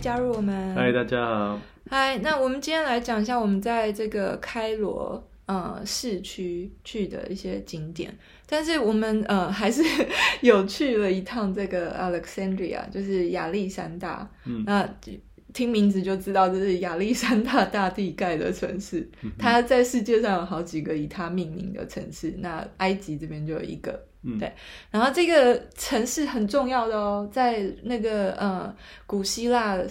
加入我们。嗨，大家好。嗨，那我们今天来讲一下我们在这个开罗呃市区去的一些景点，但是我们呃还是有去了一趟这个 Alexandria，就是亚历山大。嗯，那听名字就知道这是亚历山大大帝盖的城市。嗯，它在世界上有好几个以它命名的城市，那埃及这边就有一个。嗯，对，然后这个城市很重要的哦，在那个呃古希腊的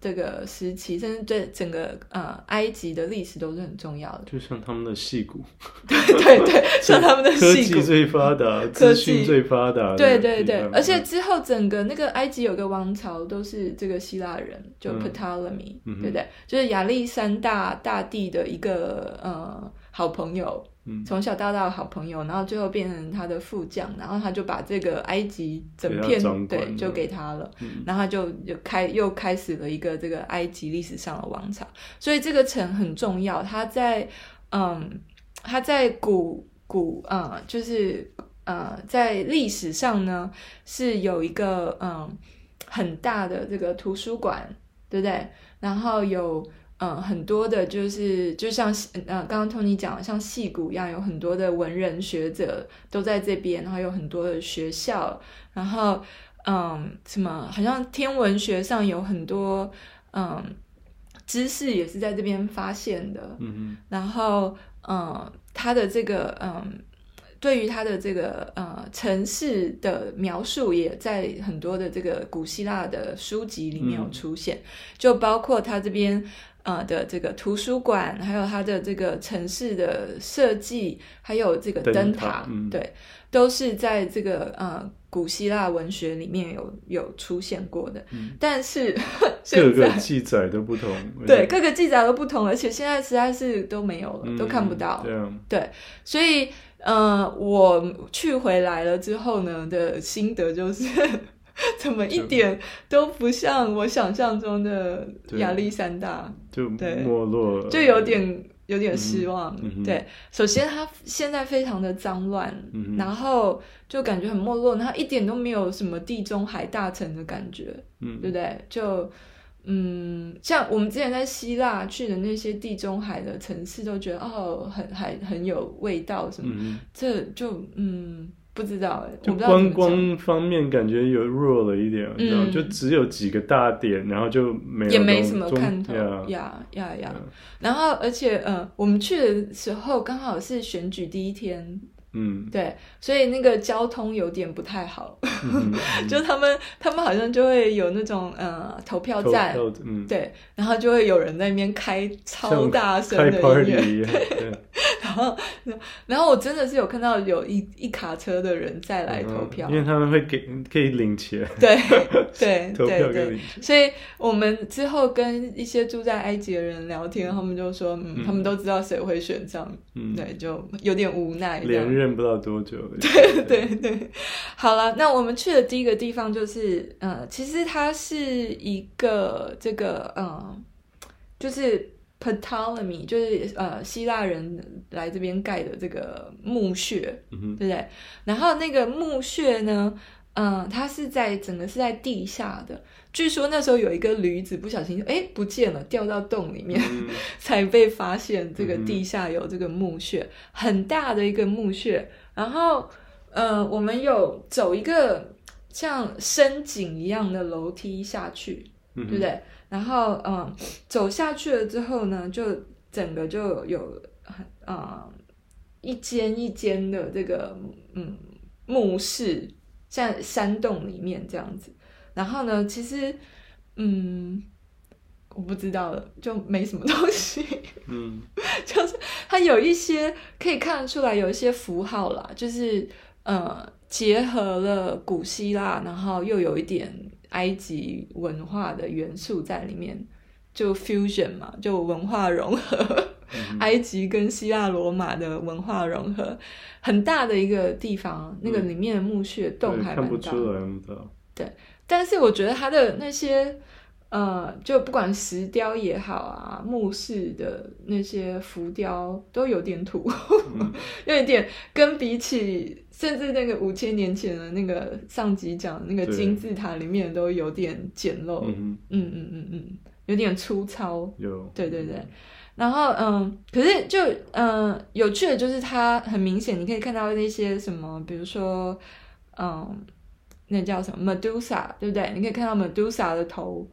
这个时期，甚至对整个呃埃及的历史都是很重要的。就像他们的戏骨，对对对，像他们的戏骨，科技最发达，资讯最发达，对对对，而且之后整个那个埃及有个王朝都是这个希腊人，就 Ptolemy，嗯，对不对？就是亚历山大大帝的一个呃好朋友。从小到大的好朋友，然后最后变成他的副将，然后他就把这个埃及整片对就给他了，嗯、然后他就就开又开始了一个这个埃及历史上的王朝，所以这个城很重要。他在嗯，他在古古呃、嗯，就是呃，在历史上呢是有一个嗯很大的这个图书馆，对不对？然后有。嗯，很多的，就是就像呃，刚刚 Tony 讲的，像戏骨一样，有很多的文人学者都在这边，然后有很多的学校，然后嗯，什么好像天文学上有很多嗯知识也是在这边发现的，嗯嗯，然后嗯，他的这个嗯，对于他的这个呃城市的描述，也在很多的这个古希腊的书籍里面有出现，嗯、就包括他这边。呃的这个图书馆，还有它的这个城市的设计，还有这个灯塔，嗯、对，都是在这个呃古希腊文学里面有有出现过的。嗯、但是 各个记载都不同，对，各个记载都不同，而且现在实在是都没有了，嗯、都看不到。对,啊对，所以呃，我去回来了之后呢的心得就是。怎么一点都不像我想象中的亚历山大，就没落了，就有点有点失望。嗯、对，首先它现在非常的脏乱，嗯、然后就感觉很没落，它一点都没有什么地中海大城的感觉，嗯、对不对？就嗯，像我们之前在希腊去的那些地中海的城市，都觉得哦，很还很有味道什么，嗯、这就嗯。不知道哎，就观光方面感觉有弱了一点，然后就只有几个大点，然后就没有也没什么看头。呀。呀呀！然后而且呃，我们去的时候刚好是选举第一天。嗯，对，所以那个交通有点不太好，就他们他们好像就会有那种呃投票站，嗯、对，然后就会有人在那边开超大声的音乐，后然后我真的是有看到有一一卡车的人再来投票，因为他们会给 可以领钱，对对投票所以我们之后跟一些住在埃及的人聊天，他们就说，嗯，嗯他们都知道谁会选上，嗯，对，就有点无奈这样。认不到多久，对对对，好了，那我们去的第一个地方就是，呃，其实它是一个这个，呃，就是 Ptolemy，就是呃希腊人来这边盖的这个墓穴，嗯、对不对？然后那个墓穴呢，嗯、呃，它是在整个是在地下的，据说那时候有一个驴子不小心哎不见了，掉到洞里面，嗯、才被发现这个地下有这个墓穴，嗯、很大的一个墓穴。然后呃，我们有走一个像深井一样的楼梯下去，嗯、对不对？然后嗯、呃，走下去了之后呢，就整个就有啊、呃、一间一间的这个嗯墓室。像山洞里面这样子，然后呢，其实，嗯，我不知道了，就没什么东西。嗯，就是它有一些可以看得出来，有一些符号啦，就是呃，结合了古希腊，然后又有一点埃及文化的元素在里面，就 fusion 嘛，就文化融合。埃及跟希腊罗马的文化融合，很大的一个地方，嗯、那个里面的墓穴洞还蛮大。看不出来，对，但是我觉得它的那些呃，就不管石雕也好啊，木饰的那些浮雕都有点土，嗯、有点跟比起，甚至那个五千年前的那个上集讲的那个金字塔里面都有点简陋，嗯嗯嗯嗯嗯，有点粗糙，有，对对对。然后嗯，可是就嗯，有趣的就是它很明显，你可以看到那些什么，比如说嗯，那叫什么 Medusa，对不对？你可以看到 Medusa 的头。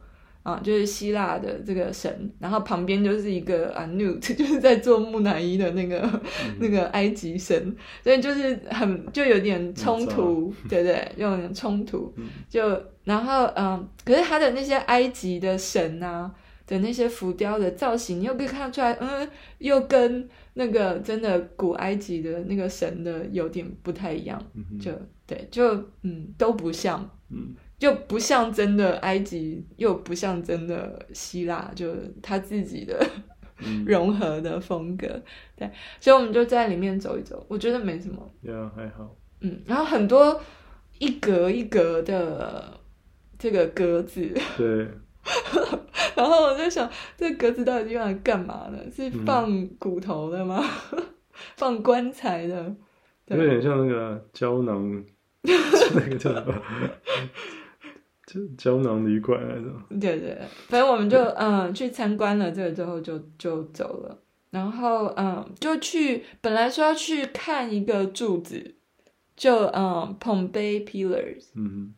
啊，就是希腊的这个神，然后旁边就是一个啊，Nut，就是在做木乃伊的那个、嗯、那个埃及神，所以就是很就有点冲突，对不对？有点冲突，嗯、就然后嗯，可是他的那些埃及的神啊的那些浮雕的造型，你又可以看得出来，嗯，又跟那个真的古埃及的那个神的有点不太一样，嗯、就对，就嗯都不像，嗯。就不像真的埃及，又不像真的希腊，就他自己的、嗯、融合的风格，对，所以我们就在里面走一走，我觉得没什么，对啊，还好，嗯，然后很多一格一格的这个格子，对，然后我在想，这格子到底用来干嘛呢？是放骨头的吗？嗯、放棺材的？有点像那个胶囊，那个叫什么？就胶囊旅馆那种，对对，反正我们就嗯去参观了这个之后就就走了，然后嗯就去本来说要去看一个柱子，就嗯 Pompeii Pillars，嗯，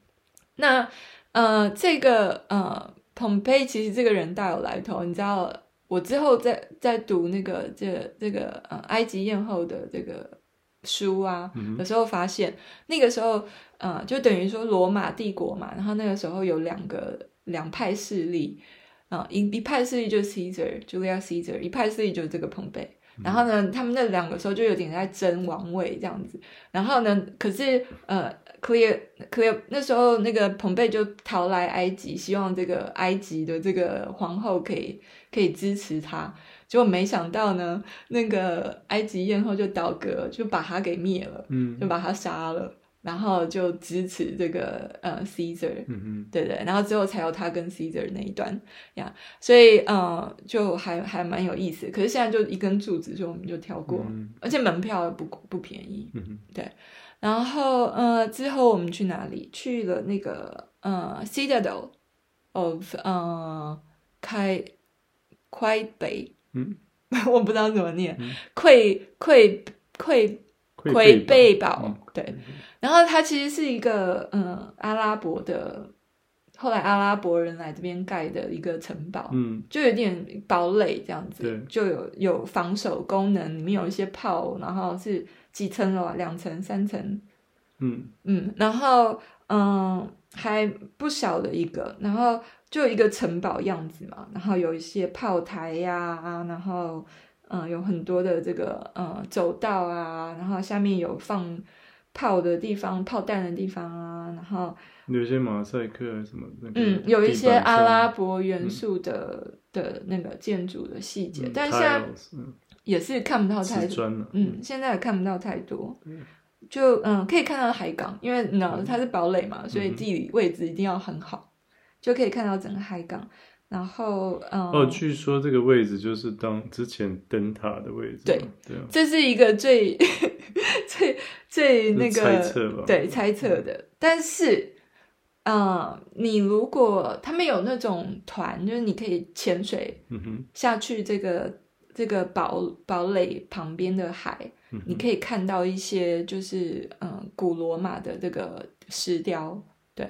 那呃这个呃 Pompeii 其实这个人大有来头，你知道我之后在在读那个这这个呃埃及艳后的这个。书啊，有时候发现、嗯、那个时候，呃，就等于说罗马帝国嘛，然后那个时候有两个两派势力，啊、呃，一一派势力就是 Caesar，Julius Caesar，一派势力就是这个彭贝。然后呢，他们那两个时候就有点在争王位这样子。然后呢，可是呃，Clear Clear 那时候那个彭贝就逃来埃及，希望这个埃及的这个皇后可以可以支持他。结果没想到呢，那个埃及艳后就倒戈，就把他给灭了，嗯，就把他杀了，然后就支持这个呃 Caesar，嗯嗯，对对，然后之后才有他跟 Caesar 那一段呀，所以呃就还还蛮有意思。可是现在就一根柱子，就我们就跳过，嗯、而且门票不不便宜，嗯对。然后呃之后我们去哪里？去了那个呃 Citadel of 呃开快北。嗯，我不知道怎么念，溃溃溃溃贝堡，对。然后它其实是一个嗯阿拉伯的，后来阿拉伯人来这边盖的一个城堡，嗯，就有点堡垒这样子，就有有防守功能，里面有一些炮，然后是几层楼啊？两层、三层，嗯。嗯，然后嗯还不小的一个，然后。就一个城堡样子嘛，然后有一些炮台呀，啊，然后嗯，有很多的这个嗯走道啊，然后下面有放炮的地方、炮弹的地方啊，然后有一些马赛克什么的，嗯，有一些阿拉伯元？素的、嗯、的那个建筑的细节，嗯、但现在也是看不到太多，嗯，现在也看不到太多，嗯、就嗯。可以看到海港，因为你知道它是堡垒嘛，所以地理位置一定要很好。就可以看到整个海港，然后嗯，哦，据说这个位置就是当之前灯塔的位置，对对，啊、这是一个最 最最那个猜测吧，对猜测的。嗯、但是，嗯，你如果他们有那种团，就是你可以潜水，嗯哼，下去这个、嗯、这个堡堡垒旁边的海，嗯、你可以看到一些就是嗯古罗马的这个石雕。对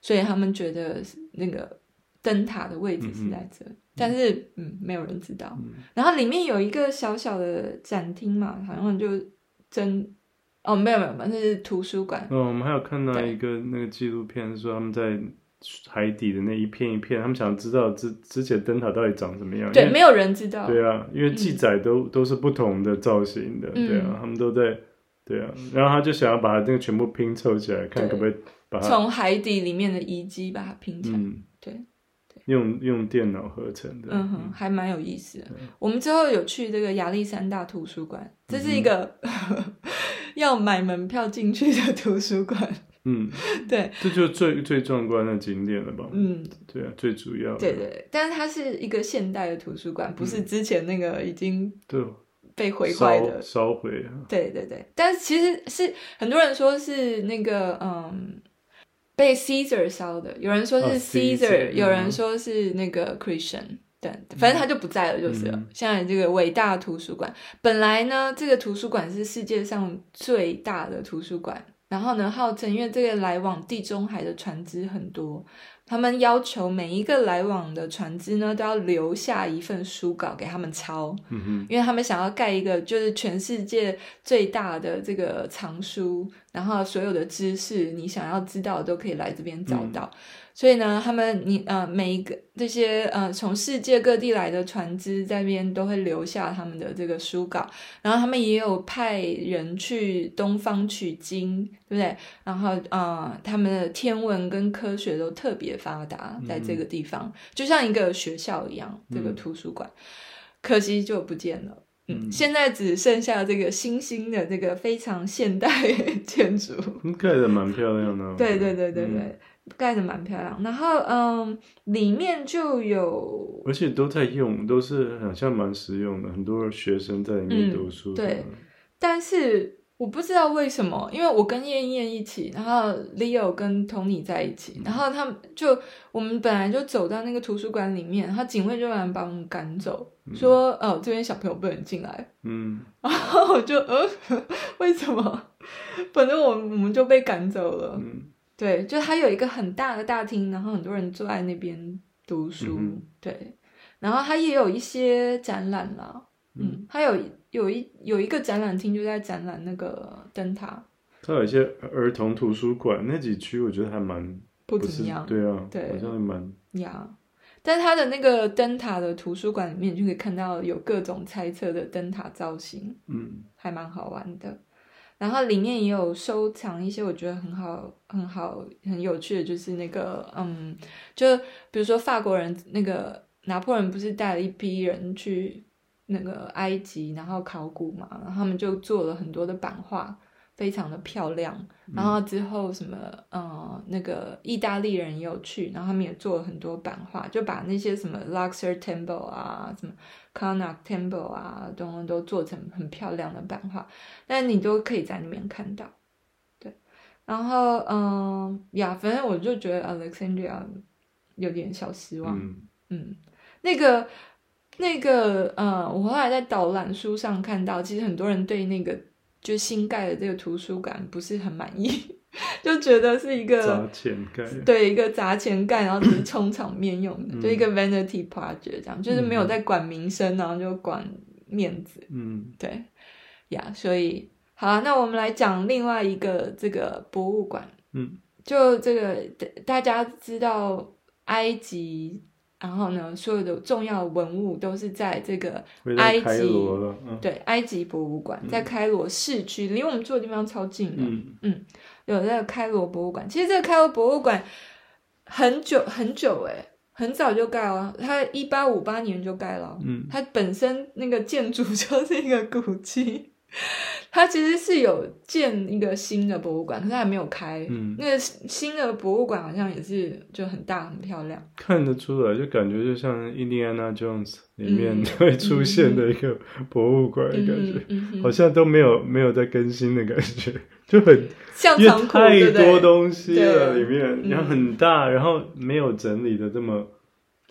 所以他们觉得那个灯塔的位置是在这，嗯嗯，但是嗯，没有人知道。嗯、然后里面有一个小小的展厅嘛，好像就真哦，没有没有，那是图书馆。哦，我们还有看到一个那个纪录片，说他们在海底的那一片一片，他们想知道之之前灯塔到底长什么样。对，没有人知道。对啊，因为记载都、嗯、都是不同的造型的，对啊，他们都在对啊，然后他就想要把它这个全部拼凑起来，看可不可以把。从海底里面的遗迹把它拼起来，嗯、对，用用电脑合成的，嗯哼，还蛮有意思的。我们之后有去这个亚历山大图书馆，这是一个、嗯、要买门票进去的图书馆，嗯，对，这就是最最壮观的景点了吧？嗯，对啊，最主要的。对对，但是它是一个现代的图书馆，不是之前那个已经对被毁坏的烧毁。对对对，但是其实是很多人说是那个嗯。被 Caesar 烧的，有人说是 Caesar，、哦、有人说是那个 Christian，对，反正他就不在了，就是了。嗯、现在这个伟大图书馆，本来呢，这个图书馆是世界上最大的图书馆，然后呢，号称因为这个来往地中海的船只很多。他们要求每一个来往的船只呢，都要留下一份书稿给他们抄，嗯哼，因为他们想要盖一个就是全世界最大的这个藏书，然后所有的知识你想要知道的都可以来这边找到。嗯所以呢，他们你呃每一个这些呃从世界各地来的船只在这边都会留下他们的这个书稿，然后他们也有派人去东方取经，对不对？然后呃他们的天文跟科学都特别发达，在这个地方，嗯、就像一个学校一样，这个图书馆，嗯、可惜就不见了。嗯，现在只剩下这个新兴的这个非常现代 建筑，盖得蛮漂亮的。对对对对对。嗯盖的蛮漂亮，然后嗯，里面就有，而且都在用，都是好像蛮实用的，很多学生在里面读书。嗯、对，但是我不知道为什么，因为我跟燕燕一起，然后 Leo 跟 Tony 在一起，然后他们就我们本来就走到那个图书馆里面，然后警卫就来把我们赶走，嗯、说哦这边小朋友不能进来。嗯，然后我就呃 为什么？反正我我们就被赶走了。嗯。对，就它有一个很大的大厅，然后很多人坐在那边读书。嗯、对，然后它也有一些展览啦。嗯，它有有一有一个展览厅，就在展览那个灯塔。它有一些儿童图书馆，那几区我觉得还蛮不怎么样。对啊，对，好像还蛮呀。但是它的那个灯塔的图书馆里面，就可以看到有各种猜测的灯塔造型。嗯，还蛮好玩的。然后里面也有收藏一些我觉得很好、很好、很有趣的，就是那个，嗯，就比如说法国人那个拿破仑不是带了一批人去那个埃及，然后考古嘛，然后他们就做了很多的版画。非常的漂亮，然后之后什么，嗯、呃，那个意大利人也有去，然后他们也做了很多版画，就把那些什么 Luxor Temple 啊，什么 Karnak Temple 啊，等等都做成很漂亮的版画，但你都可以在里面看到，对，然后嗯呀，反正我就觉得 Alexandria 有点小失望，嗯，嗯，那个那个，嗯，我后来在导览书上看到，其实很多人对那个。就新盖的这个图书馆不是很满意，就觉得是一个砸钱盖，对，一个砸钱盖，然后只是充场面用的，就一个 vanity project 这样，就是没有在管名声，然后就管面子。嗯，对呀，所以好啊，那我们来讲另外一个这个博物馆。嗯，就这个大家知道埃及。然后呢，所有的重要文物都是在这个埃及，嗯、对，埃及博物馆在开罗市区，离我们住的地方超近的。嗯，嗯，有那个开罗博物馆。其实这个开罗博物馆很久很久诶，很早就盖了，它一八五八年就盖了。嗯，它本身那个建筑 就是一个古迹。它其实是有建一个新的博物馆，可是还没有开。嗯，那个新的博物馆好像也是就很大很漂亮，看得出来，就感觉就像印第安纳 Jones 里面 会出现的一个博物馆的感觉，嗯嗯、好像都没有没有在更新的感觉，就很像仓库，太多东西了里面，对然后很大，然后没有整理的这么。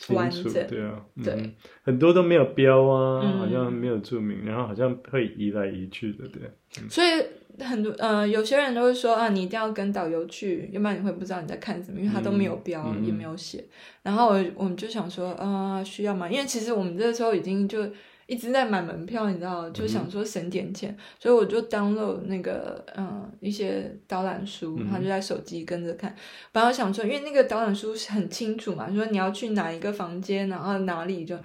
完整对啊，对、嗯，很多都没有标啊，嗯、好像没有注明，然后好像会移来移去的，对。嗯、所以很多呃，有些人都会说啊，你一定要跟导游去，要不然你会不知道你在看什么，因为他都没有标，嗯、也没有写。然后我我们就想说啊、呃，需要吗？因为其实我们这个时候已经就。一直在买门票，你知道，就想说省点钱，嗯、所以我就 download 那个嗯一些导览书，然后就在手机跟着看。本来我想说，因为那个导览书是很清楚嘛，说你要去哪一个房间，然后哪里就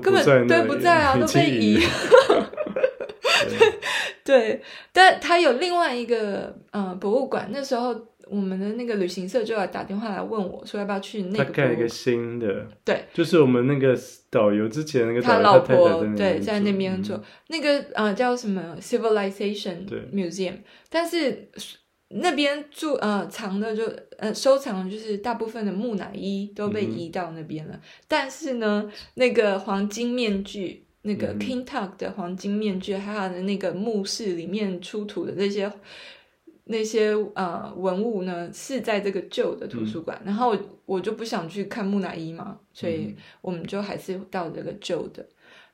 根本对不在啊，都被移。对，但他有另外一个嗯博物馆，那时候。我们的那个旅行社就来打电话来问我说要不要去那个。他盖一个新的，对，就是我们那个导游之前那个他老婆对在那边做、嗯、那个呃叫什么？Civilization Museum，但是那边住呃藏的就呃收藏的就是大部分的木乃伊都被移到那边了，嗯、但是呢，那个黄金面具，那个 King Tut 的黄金面具，还有他的那个墓室里面出土的那些那些呃文物呢，是在这个旧的图书馆。嗯、然后我，就不想去看木乃伊嘛，所以我们就还是到这个旧的。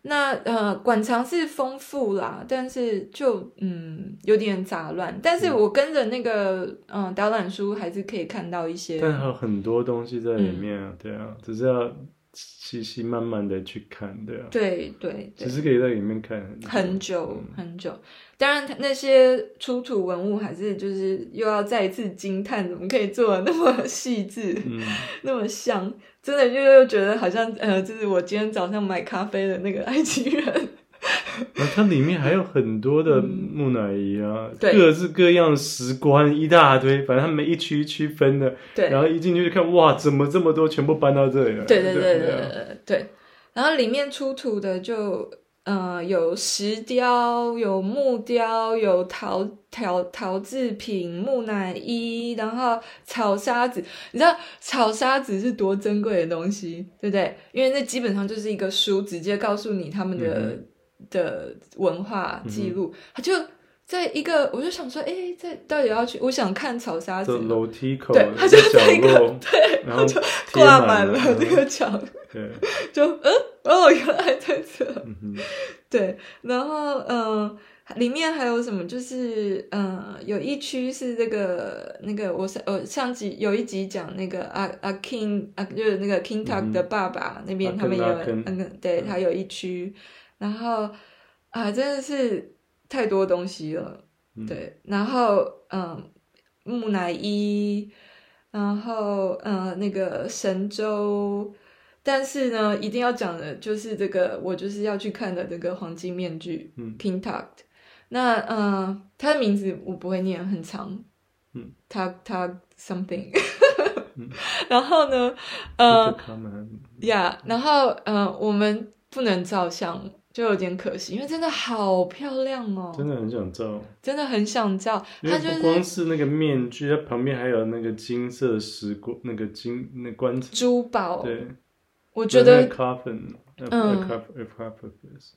那呃，馆藏是丰富啦，但是就嗯有点杂乱。但是我跟着那个嗯导览书，还是可以看到一些。但还有很多东西在里面啊，嗯、对啊，只是要细细慢慢的去看，对啊。对对，只是可以在里面看很久很久。嗯、很久当然，那些出土文物还是就是又要再一次惊叹，怎么可以做的那么细致，嗯、那么像，真的就又觉得好像呃，就是我今天早上买咖啡的那个埃及人。那它里面还有很多的木乃伊啊，嗯、各式各样的石棺一大堆，反正他们一区一区分的。对。然后一进去就看，哇，怎么这么多，全部搬到这里了？对对对对对对。对然后里面出土的就。呃，有石雕，有木雕，有陶陶陶制品、木乃伊，然后草沙子。你知道草沙子是多珍贵的东西，对不对？因为那基本上就是一个书，直接告诉你他们的、嗯、的文化记录。他、嗯、就在一个，我就想说，哎，在到底要去？我想看草沙子。楼梯口，对，他就在一个，对，然后就挂满了那个墙。对，就嗯哦，原来在这，嗯、对，然后嗯，里面还有什么？就是嗯，有一区是这个那个，我上呃上集有一集讲那个阿阿 King 啊，就是那个 King talk 的爸爸、嗯、那边，他们有那个对他有一区，然后啊，真的是太多东西了，嗯、对，然后嗯，木乃伊，然后嗯，那个神州。但是呢，一定要讲的就是这个，我就是要去看的这个黄金面具，嗯，King Tut。那嗯，他的名字我不会念，很长，嗯，Tut Tut something。然后呢，呃，呀，然后呃，我们不能照相，就有点可惜，因为真的好漂亮哦，真的很想照，真的很想照。它就是不光是那个面具，它旁边还有那个金色石棺，那个金那棺材珠宝，对。我觉得 coffin，，嗯，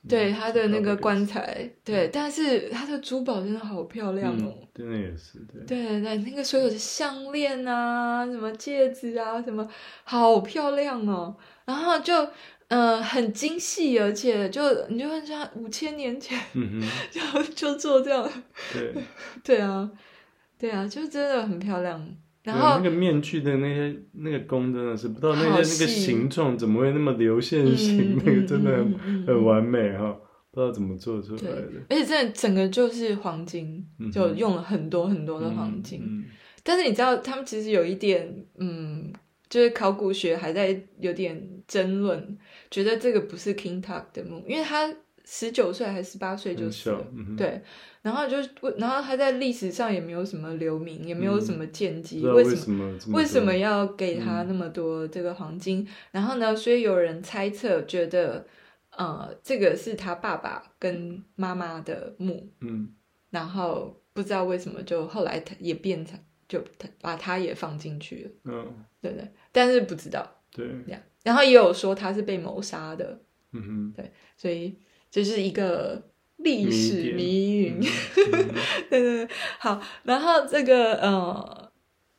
对他的那个棺材，对，但是它的珠宝真的好漂亮哦，真的也是，对，对对，那个所有的项链啊，什么戒指啊，什么好漂亮哦，然后就，嗯，很精细，而且就你就问像五千年前，嗯哼，就就做这样，对，对啊，对啊，就真的很漂亮。然后那个面具的那些那个工真的是不知道那些那个形状怎么会那么流线型，那个真的很很完美哈，不知道怎么做出来的。而且真的整个就是黄金，就用了很多很多的黄金。但是你知道，他们其实有一点，嗯，就是考古学还在有点争论，觉得这个不是 King Tut 的墓，因为他十九岁还是十八岁就死了，对。然后就，然后他在历史上也没有什么留名，也没有什么见迹，为什么为什么要给他那么多这个黄金？嗯、然后呢，所以有人猜测，觉得，呃，这个是他爸爸跟妈妈的墓，嗯，然后不知道为什么，就后来他也变成，就他把他也放进去了，嗯，对对，但是不知道，对，这样，然后也有说他是被谋杀的，嗯哼，对，所以这是一个。历史谜云，对对对，好，然后这个呃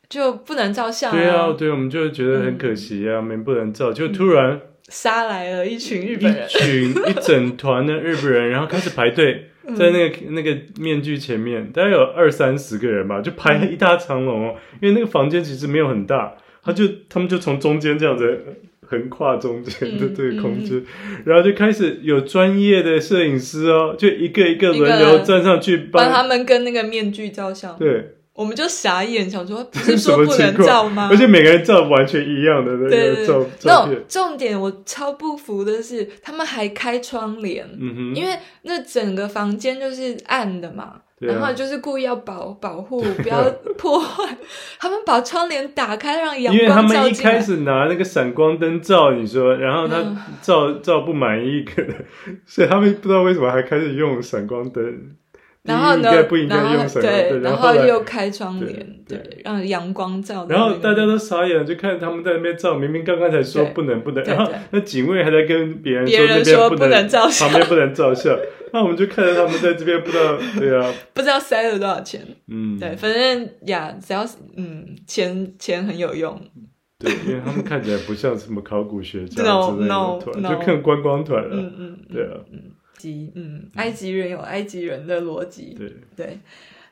就不能照相，对啊，对，我们就觉得很可惜啊，我们不能照，就突然杀来了一群日本人，一群一整团的日本人，然后开始排队在那个那个面具前面，大概有二三十个人吧，就排了一大长龙哦，因为那个房间其实没有很大，他就他们就从中间这样子。横跨中间的这个空间，嗯嗯、然后就开始有专业的摄影师哦，就一个一个轮流站上去帮他们跟那个面具照相。对，我们就傻眼，想说 不是说不能照吗？而且每个人照完全一样的那个照照片。重点我超不服的是，他们还开窗帘，因为那整个房间就是暗的嘛。然后就是故意要保保护，不要 破坏。他们把窗帘打开，让阳光照进来。因为他们一开始拿那个闪光灯照，你说，然后他照照不满意，可能，所以他们不知道为什么还开始用闪光灯。然后呢，不应该用什么？对，然后又开窗帘，对，让阳光照。然后大家都傻眼，就看他们在那边照，明明刚刚才说不能不能，然后那警卫还在跟别人说那边不能照相，旁边不能照相。那我们就看着他们在这边，不知道 对啊，不知道塞了多少钱。嗯，对，反正呀，只要是嗯，钱钱很有用。对，因为他们看起来不像什么考古学家 之类的团，就看观光团了。嗯嗯，对啊。及嗯，埃及人有埃及人的逻辑。对对，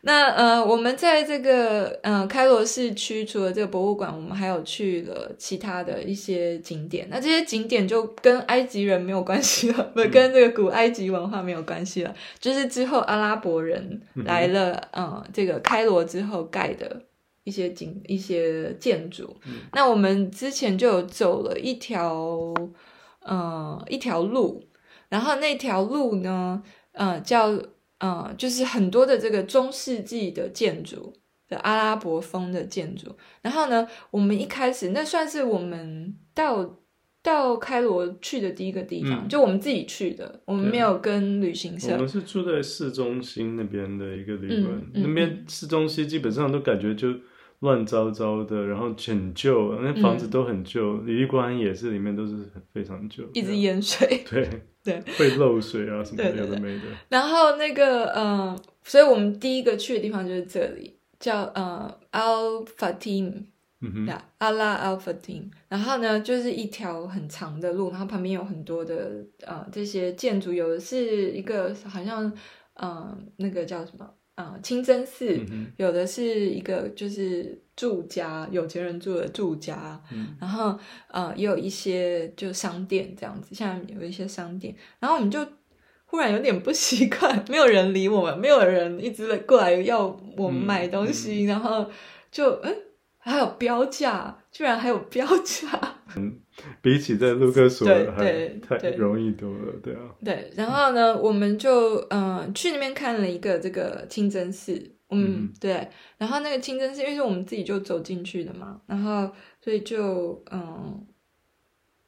那呃，我们在这个呃开罗市区，除了这个博物馆，我们还有去了其他的一些景点。那这些景点就跟埃及人没有关系了，不、嗯、跟这个古埃及文化没有关系了，就是之后阿拉伯人来了，嗯、呃，这个开罗之后盖的一些景、一些建筑。嗯、那我们之前就有走了一条，呃，一条路。然后那条路呢，呃，叫呃，就是很多的这个中世纪的建筑的阿拉伯风的建筑。然后呢，我们一开始那算是我们到到开罗去的第一个地方，嗯、就我们自己去的，我们没有跟旅行社。我们是住在市中心那边的一个旅馆，嗯嗯、那边市中心基本上都感觉就乱糟糟的，然后很旧，那房子都很旧，旅馆也是里面都是非常旧，一直淹水。对。对，会漏水啊什么的，有的没的。然后那个，嗯、呃，所以我们第一个去的地方就是这里，叫呃 Al Fatim，嗯哼，阿拉 Al Fatim。然后呢，就是一条很长的路，然后旁边有很多的呃这些建筑，有的是一个好像，嗯、呃，那个叫什么？啊，清真寺、嗯、有的是一个就是住家，有钱人住的住家，嗯、然后呃也有一些就商店这样子，像有一些商店，然后我们就忽然有点不 习惯，没有人理我们，没有人一直过来要我们买东西，嗯、然后就嗯。还有标价，居然还有标价。嗯，比起在卢克索还太容易多了，对啊。对，然后呢，我们就嗯、呃、去那边看了一个这个清真寺，嗯，嗯对。然后那个清真寺，因为是我们自己就走进去的嘛，然后所以就嗯，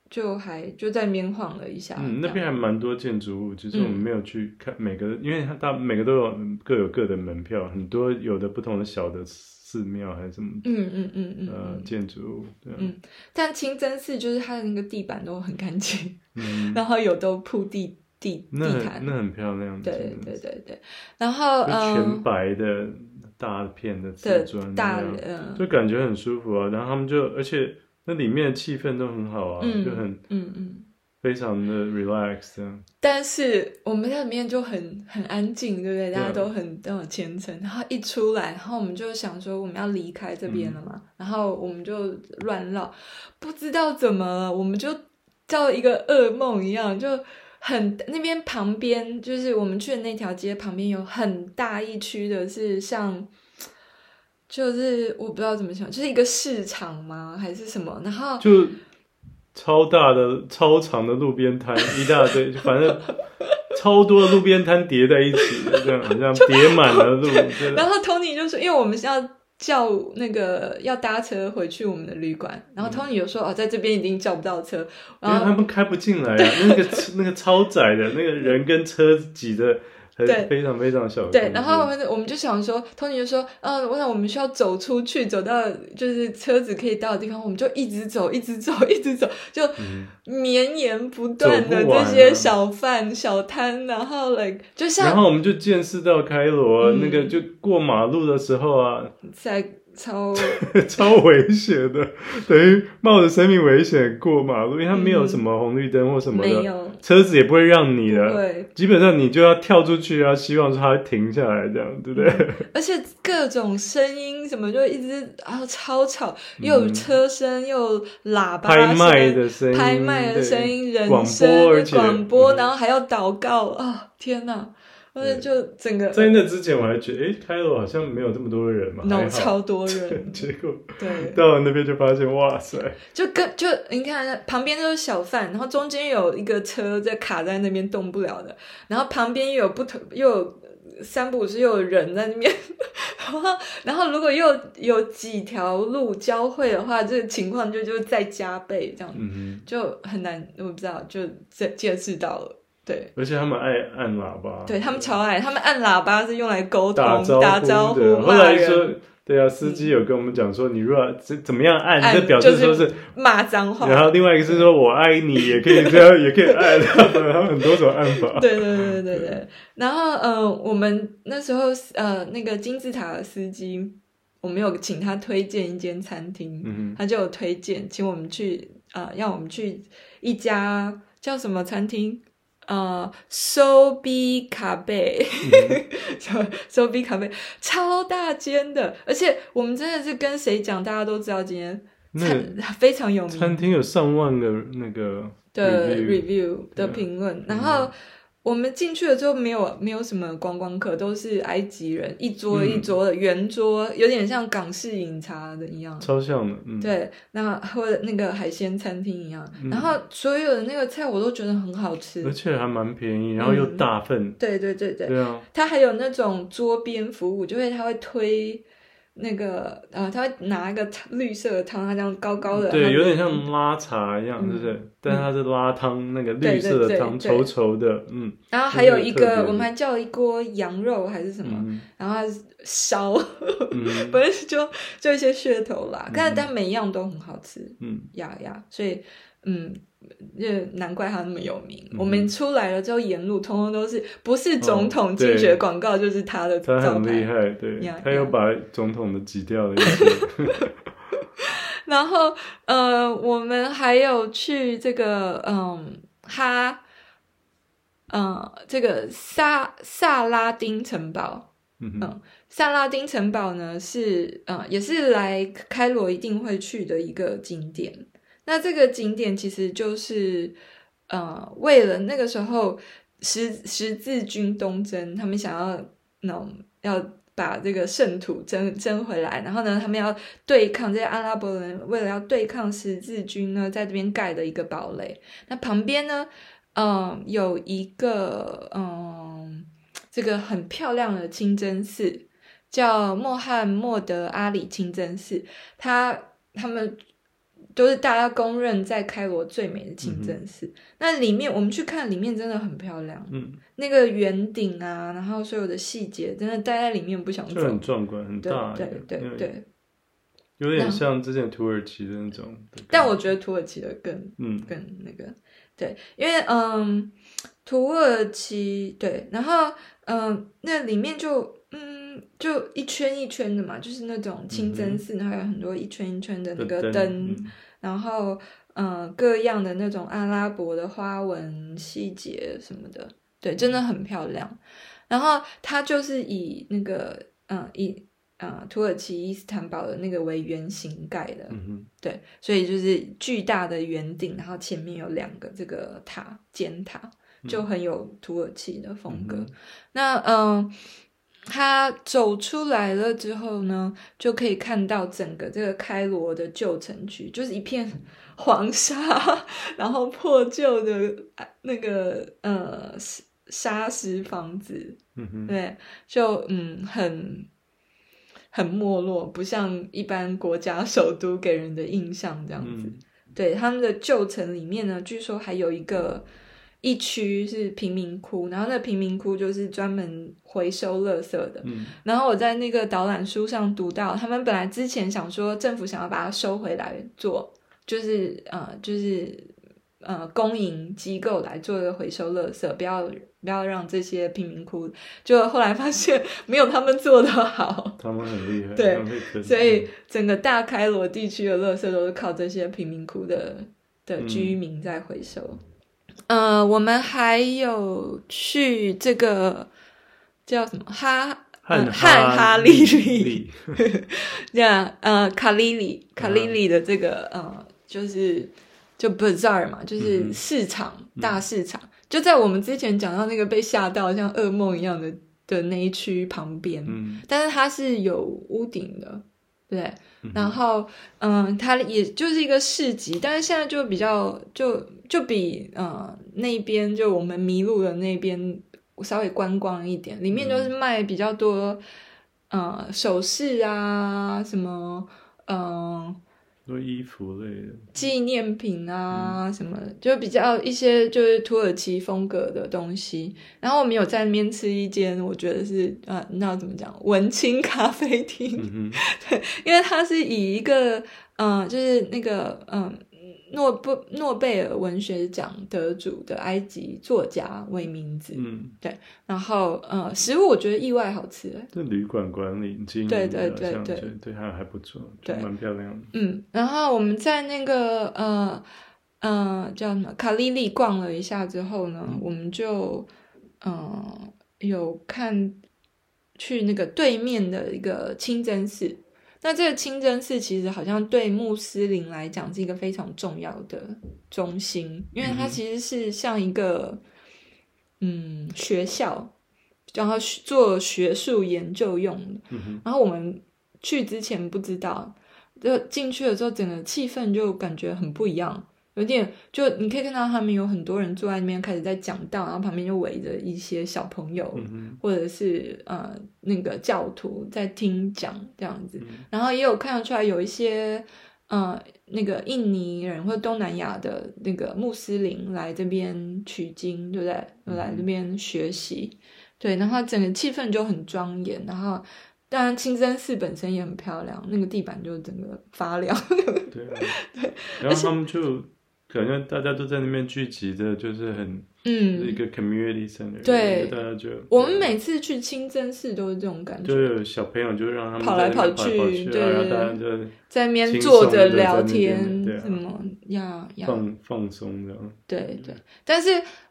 就还就在那边晃了一下。嗯，那边还蛮多建筑物，只、就是我们没有去看每个，嗯、因为它每个都有各有各的门票，很多有的不同的小的。寺庙还是什么？嗯嗯嗯嗯，呃，建筑物对。嗯，但清真寺就是它的那个地板都很干净，嗯，然后有都铺地地地毯，那很漂亮。对对对对，然后全白的大片的瓷砖，大的，就感觉很舒服啊。然后他们就，而且那里面的气氛都很好啊，就很嗯嗯。非常的 relaxed，但是我们在里面就很很安静，对不对？大家都很都很虔诚。然后一出来，然后我们就想说我们要离开这边了嘛，嗯、然后我们就乱绕，不知道怎么了，我们就叫一个噩梦一样，就很那边旁边就是我们去的那条街旁边有很大一区的是像，就是我不知道怎么想，就是一个市场吗？还是什么？然后就。超大的、超长的路边摊，一大堆，反正超多的路边摊叠在一起，这样好像 叠满了路。然后 Tony 就说：“因为我们是要叫那个要搭车回去我们的旅馆。”然后 Tony 就说：“哦，在这边已经叫不到车，因为他们开不进来啊，那个那个超窄的，那个人跟车挤的。”对，非常非常小。对，然后我们我们就想说，Tony 就说，嗯，我想我们需要走出去，走到就是车子可以到的地方，我们就一直走，一直走，一直走，就绵延不断的这些小贩、小摊，然后 like 就像，然后我们就见识到开罗那个就过马路的时候啊，在。超 超危险的，等于冒着生命危险过马路，因为它没有什么红绿灯或什么的，车子也不会让你的，对，基本上你就要跳出去啊，希望说它停下来，这样对不对？而且各种声音什么就一直啊超吵，又有车声，嗯、又有喇叭拍卖的声音，拍卖的声音，人声广播，而且广播，然后还要祷告啊、哦！天哪！或者就整个在那之前我还觉得，哎，开罗好像没有这么多人嘛，no, 超多人。结果对，到了那边就发现，哇塞！就跟就你看，旁边都是小贩，然后中间有一个车在卡在那边动不了的，然后旁边又有不同，又有三不五时又有人在那边，然后然后如果又有几条路交汇的话，这个情况就就再加倍这样，嗯、哼就很难，我不知道，就见见识到了。对，而且他们爱按喇叭，对他们超爱，他们按喇叭是用来沟通、打招呼、后来说，对啊，司机有跟我们讲说，你如果怎怎么样按，按这表示说是骂脏话。然后另外一个是说我爱你，也可以这样，也可以按，他们很多种按法。对对对对对。然后呃，我们那时候呃，那个金字塔的司机，我们有请他推荐一间餐厅，嗯、他就有推荐，请我们去呃，要我们去一家叫什么餐厅？呃，Sobi 卡贝，Sobi 咖啡超大间的，而且我们真的是跟谁讲，大家都知道今天餐非常有名，餐厅有上万个那个的 review 的评论，然后。我们进去了之后，没有没有什么观光客，都是埃及人，一桌一桌的圆桌，嗯、有点像港式饮茶的一样，超像的。嗯、对，那或者那个海鲜餐厅一样，嗯、然后所有的那个菜我都觉得很好吃，而且还蛮便宜，然后又大份。嗯、对对对对，对啊，他还有那种桌边服务，就会他会推。那个呃，他会拿一个绿色的汤，他这样高高的，对，有点像拉茶一样，是不是？但是它是拉汤，那个绿色的汤，稠稠的，嗯。然后还有一个，我们还叫了一锅羊肉还是什么，然后烧，本身就就一些噱头啦，但每一样都很好吃，嗯呀呀，所以嗯。也难怪他那么有名。嗯、我们出来了之后，沿路通通都是不是总统竞选广告，就是他的。他很厉害，对，呀他又把总统的挤掉了一些。然后，呃，我们还有去这个，嗯，哈，嗯，这个萨萨拉丁城堡。嗯，萨拉丁城堡呢是，嗯，也是来开罗一定会去的一个景点。那这个景点其实就是，呃，为了那个时候十十字军东征，他们想要那种要把这个圣土争争回来，然后呢，他们要对抗这些阿拉伯人，为了要对抗十字军呢，在这边盖的一个堡垒。那旁边呢，嗯、有一个嗯、呃，这个很漂亮的清真寺，叫穆罕默德阿里清真寺，他他们。都是大家公认在开罗最美的清真寺。嗯、那里面我们去看，里面真的很漂亮。嗯，那个圆顶啊，然后所有的细节，真的待在里面不想走。就很壮观，很大。对对对对，有点像之前土耳其的那种。但我觉得土耳其的更嗯更那个对，因为嗯土耳其对，然后嗯那里面就。就一圈一圈的嘛，就是那种清真寺，然后有很多一圈一圈的那个灯，嗯、然后嗯、呃，各样的那种阿拉伯的花纹细节什么的，对，真的很漂亮。然后它就是以那个嗯，以呃土耳其伊斯坦堡的那个为圆形盖的，对，所以就是巨大的圆顶，然后前面有两个这个塔尖塔，就很有土耳其的风格。嗯、那嗯。他走出来了之后呢，就可以看到整个这个开罗的旧城区，就是一片黄沙，然后破旧的那个呃沙石房子，嗯哼，对，就嗯很很没落，不像一般国家首都给人的印象这样子。嗯、对，他们的旧城里面呢，据说还有一个。一区是贫民窟，然后那贫民窟就是专门回收垃圾的。嗯，然后我在那个导览书上读到，他们本来之前想说政府想要把它收回来做，就是呃，就是呃，公营机构来做一个回收垃圾，不要不要让这些贫民窟。就后来发现没有他们做的好，他们很厉害，对，所以整个大开罗地区的垃圾都是靠这些贫民窟的的居民在回收。嗯呃，我们还有去这个叫什么哈汉、呃、哈，哈利利，这样呃卡利里卡利里的这个呃就是就 bazaar 嘛，就是市场、嗯、大市场，就在我们之前讲到那个被吓到像噩梦一样的的那一区旁边，嗯、但是它是有屋顶的。对，然后嗯，它也就是一个市集，但是现在就比较就就比嗯那边就我们迷路的那边稍微观光一点，里面就是卖比较多嗯首饰啊什么嗯多衣服类的纪念品啊，什么就比较一些就是土耳其风格的东西。然后我们有在那边吃一间，我觉得是啊，那怎么讲？文青咖啡厅，嗯、哼 对，因为它是以一个嗯、呃，就是那个嗯。诺不诺贝尔文学奖得主的埃及作家为名字，嗯，对，然后呃，食物我觉得意外好吃，这旅馆管理经营对对对对对，还还不错，对，蛮漂亮的。嗯，然后我们在那个呃呃叫什么卡利利逛了一下之后呢，嗯、我们就嗯、呃、有看去那个对面的一个清真寺。那这个清真寺其实好像对穆斯林来讲是一个非常重要的中心，因为它其实是像一个嗯学校，然后做学术研究用的。嗯、然后我们去之前不知道，就进去了之后，整个气氛就感觉很不一样。有点，就你可以看到他们有很多人坐在那边开始在讲道，然后旁边就围着一些小朋友，嗯、或者是呃那个教徒在听讲这样子，嗯、然后也有看得出来有一些呃那个印尼人或者东南亚的那个穆斯林来这边取经，对不对？来这边学习，嗯、对，然后整个气氛就很庄严，然后当然清真寺本身也很漂亮，那个地板就整个发亮，对、啊、对，然后他们就。感觉大家都在那边聚集着，就是很嗯。一个 community center，对，大家就我们每次去清真寺都是这种感觉，就有小朋友就让他们跑来跑去，对，然后大家就在那边坐着聊天，什么呀呀放放松这样，对。对。但是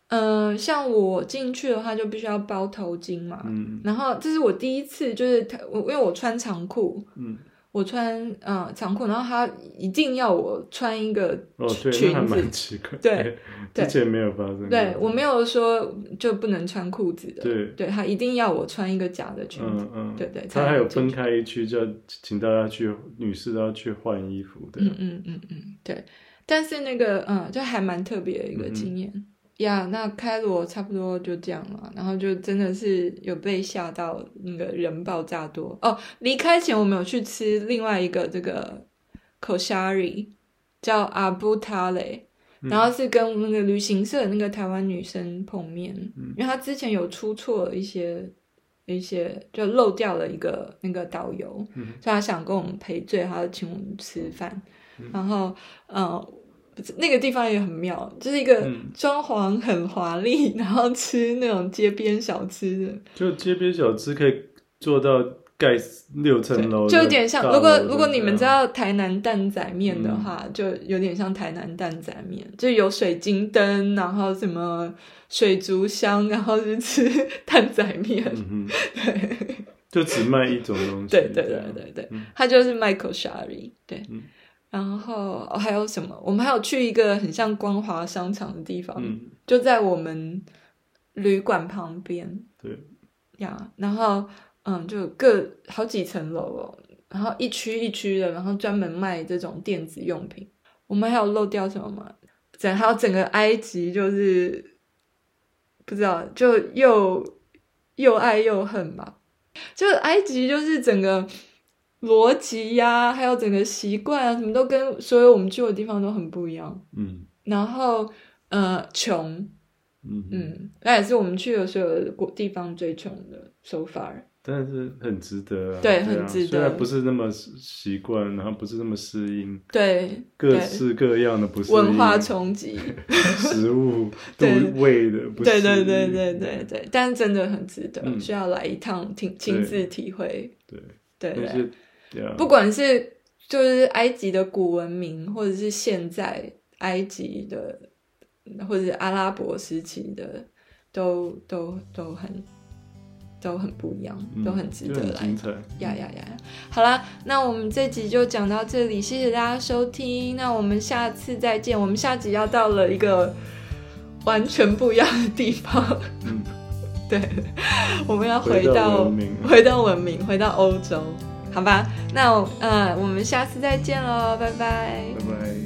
嗯，像我进去的话，就必须要包头巾嘛，嗯，然后这是我第一次，就是他我因为我穿长裤，嗯。我穿嗯长裤，然后他一定要我穿一个裙子，哦、对，奇怪对，之前没有发生。对，我没有说就不能穿裤子的，对，对他一定要我穿一个假的裙子，嗯嗯，对对。他还有分开一区，就请大家去，女士都要去换衣服，对，嗯嗯嗯嗯，对。但是那个嗯，就还蛮特别的一个经验。嗯呀，yeah, 那开罗差不多就这样了，然后就真的是有被吓到，那个人爆炸多。哦。离开前我们有去吃另外一个这个 Koshari，叫阿布塔雷，然后是跟那个旅行社的那个台湾女生碰面，嗯、因为她之前有出错一些一些，就漏掉了一个那个导游，嗯、所以她想跟我们赔罪，她就请我们吃饭，嗯、然后嗯。那个地方也很妙，就是一个装潢很华丽，嗯、然后吃那种街边小吃的，就街边小吃可以做到盖六层楼，就有点像。如果如果你们知道台南蛋仔面的话，嗯、就有点像台南蛋仔面，就有水晶灯，然后什么水族箱，然后是吃蛋仔面，嗯、哼。对，就只卖一种东西，对对对对对，嗯、它就是 Michael Shari，对。嗯然后还有什么？我们还有去一个很像光华商场的地方，嗯、就在我们旅馆旁边。对呀，然后嗯，就各好几层楼哦，然后一区一区的，然后专门卖这种电子用品。我们还有漏掉什么吗？整还有整个埃及就是不知道，就又又爱又恨吧。就埃及就是整个。逻辑呀，还有整个习惯啊，什么都跟所有我们去的地方都很不一样。嗯，然后呃，穷，嗯。嗯，那也是我们去的所有的地方最穷的，so far。但是很值得啊，对，啊、很值得。虽然不是那么习惯，然后不是那么适应，对，各式各样的不适应，文化冲击，食物 对。味的不适应，对对对对对对，但是真的很值得，嗯、需要来一趟亲亲自体会，对。对对。不管是就是埃及的古文明，或者是现在埃及的，或者是阿拉伯时期的，都都都很都很不一样，嗯、都很值得来。呀呀呀！好啦，那我们这集就讲到这里，谢谢大家收听。那我们下次再见。我们下集要到了一个完全不一样的地方。嗯，对，我们要回到回到文明，回到欧洲。好吧，那呃，我们下次再见喽，拜拜。拜拜。